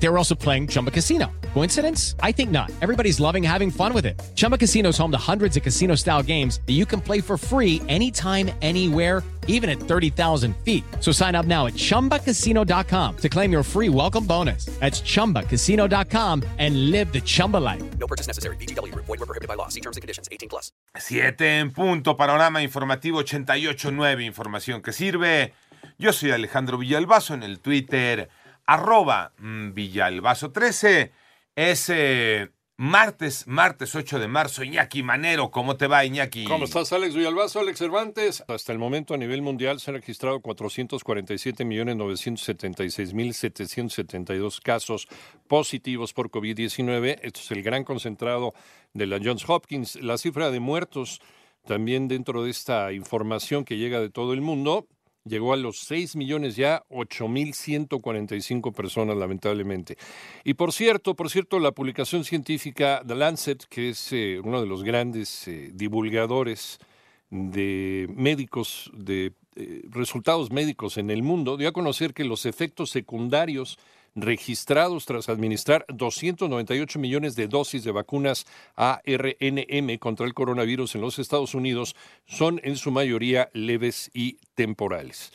They were also playing Chumba Casino. Coincidence? I think not. Everybody's loving having fun with it. Chumba Casino is home to hundreds of casino style games that you can play for free anytime, anywhere, even at 30,000 feet. So sign up now at chumbacasino.com to claim your free welcome bonus. That's chumbacasino.com and live the Chumba life. No purchase necessary. BGW. Void were prohibited by law. See terms and conditions. 18 plus. Siete en punto, panorama informativo 88.9, información que sirve. Yo soy Alejandro Villalbazo en el Twitter, arroba mm, Villalbazo13. Es eh, martes, martes 8 de marzo. Iñaki Manero, ¿cómo te va, Iñaki? ¿Cómo estás, Alex Villalbazo, Alex Cervantes? Hasta el momento, a nivel mundial, se han registrado 447.976.772 casos positivos por COVID-19. Esto es el gran concentrado de la Johns Hopkins. La cifra de muertos, también dentro de esta información que llega de todo el mundo, llegó a los 6 millones ya, 8.145 personas, lamentablemente. Y por cierto, por cierto, la publicación científica The Lancet, que es eh, uno de los grandes eh, divulgadores de médicos, de eh, resultados médicos en el mundo, dio a conocer que los efectos secundarios registrados tras administrar 298 millones de dosis de vacunas ARNM contra el coronavirus en los Estados Unidos son en su mayoría leves y temporales.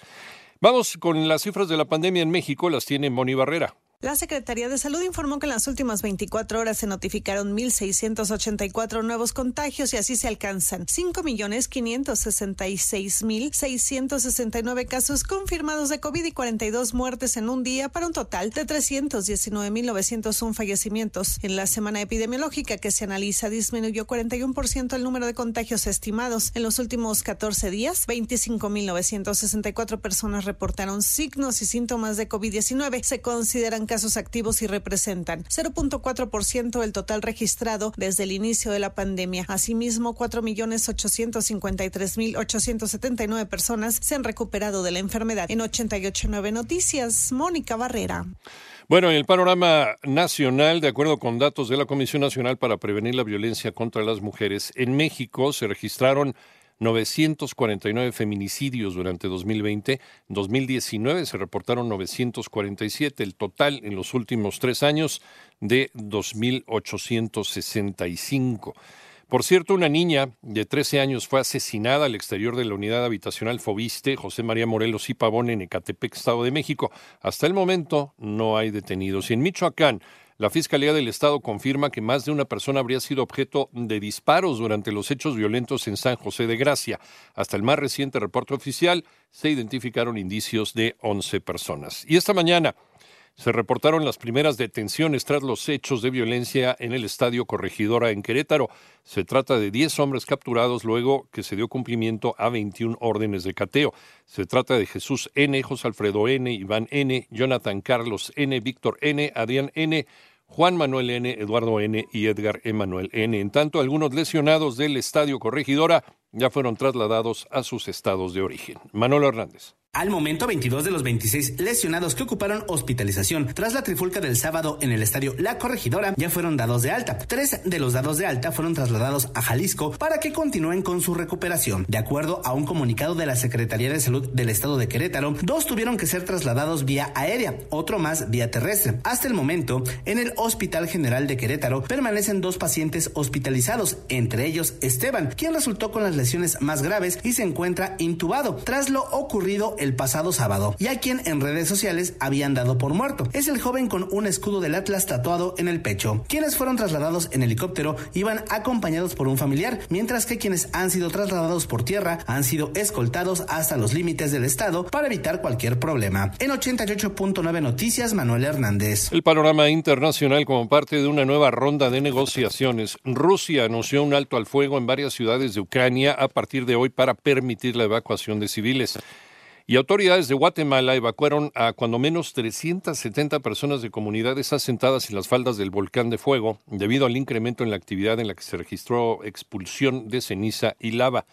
Vamos con las cifras de la pandemia en México, las tiene Moni Barrera. La Secretaría de Salud informó que en las últimas 24 horas se notificaron 1.684 nuevos contagios y así se alcanzan 5.566.669 casos confirmados de COVID y 42 muertes en un día para un total de 319.901 fallecimientos. En la semana epidemiológica que se analiza disminuyó 41% el número de contagios estimados. En los últimos 14 días, 25.964 personas reportaron signos y síntomas de COVID-19. Se consideran casos activos y representan 0.4% del total registrado desde el inicio de la pandemia. Asimismo, 4.853.879 personas se han recuperado de la enfermedad. En 889 Noticias, Mónica Barrera. Bueno, en el panorama nacional, de acuerdo con datos de la Comisión Nacional para Prevenir la Violencia contra las Mujeres, en México se registraron 949 feminicidios durante 2020. En 2019 se reportaron 947, el total en los últimos tres años de 2.865. Por cierto, una niña de 13 años fue asesinada al exterior de la unidad habitacional Fobiste, José María Morelos y Pavón, en Ecatepec, Estado de México. Hasta el momento no hay detenidos. Y en Michoacán, la Fiscalía del Estado confirma que más de una persona habría sido objeto de disparos durante los hechos violentos en San José de Gracia. Hasta el más reciente reporte oficial se identificaron indicios de 11 personas. Y esta mañana se reportaron las primeras detenciones tras los hechos de violencia en el Estadio Corregidora en Querétaro. Se trata de 10 hombres capturados luego que se dio cumplimiento a 21 órdenes de cateo. Se trata de Jesús N., José Alfredo N., Iván N., Jonathan Carlos N., Víctor N., Adrián N., Juan Manuel N., Eduardo N. y Edgar Emanuel N. En tanto, algunos lesionados del Estadio Corregidora ya fueron trasladados a sus estados de origen. Manolo Hernández. Al momento, 22 de los 26 lesionados que ocuparon hospitalización tras la trifulca del sábado en el estadio La Corregidora ya fueron dados de alta. Tres de los dados de alta fueron trasladados a Jalisco para que continúen con su recuperación. De acuerdo a un comunicado de la Secretaría de Salud del Estado de Querétaro, dos tuvieron que ser trasladados vía aérea, otro más vía terrestre. Hasta el momento, en el Hospital General de Querétaro permanecen dos pacientes hospitalizados, entre ellos Esteban, quien resultó con las lesiones más graves y se encuentra intubado tras lo ocurrido el pasado sábado y a quien en redes sociales habían dado por muerto. Es el joven con un escudo del Atlas tatuado en el pecho. Quienes fueron trasladados en helicóptero iban acompañados por un familiar, mientras que quienes han sido trasladados por tierra han sido escoltados hasta los límites del estado para evitar cualquier problema. En 88.9 Noticias, Manuel Hernández. El panorama internacional como parte de una nueva ronda de negociaciones. Rusia anunció un alto al fuego en varias ciudades de Ucrania a partir de hoy para permitir la evacuación de civiles. Y autoridades de Guatemala evacuaron a cuando menos 370 personas de comunidades asentadas en las faldas del volcán de fuego debido al incremento en la actividad en la que se registró expulsión de ceniza y lava.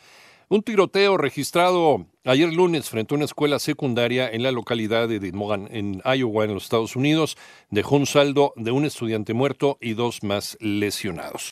Un tiroteo registrado ayer lunes frente a una escuela secundaria en la localidad de Mogan, en Iowa, en los Estados Unidos, dejó un saldo de un estudiante muerto y dos más lesionados.